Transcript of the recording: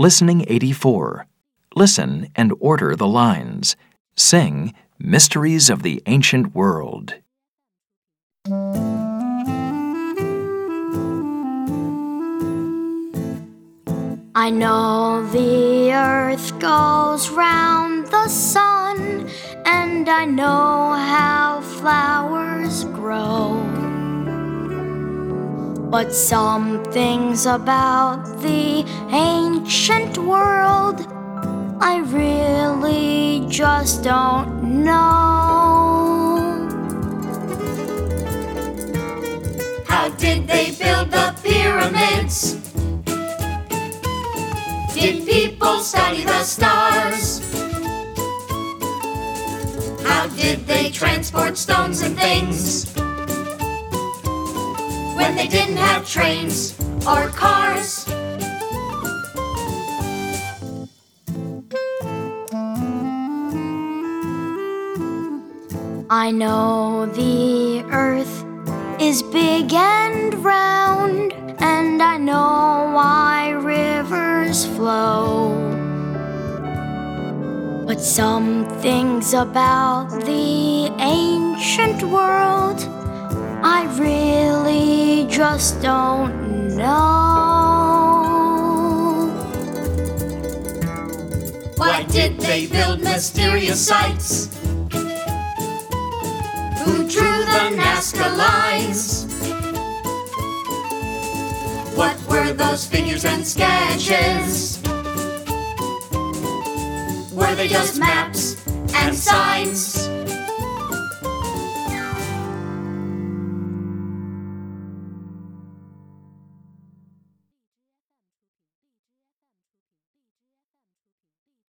Listening 84. Listen and order the lines. Sing Mysteries of the Ancient World. I know the earth goes round the sun, and I know how flowers grow. But some things about the ancient world I really just don't know. How did they build the pyramids? Did people study the stars? How did they transport stones and things? When they didn't have trains or cars? I know the earth is big and round, and I know why rivers flow. But some things about the ancient world just don't know. Why did they build mysterious sites? Who drew the Nazca lines? What were those figures and sketches? Were they just maps and signs?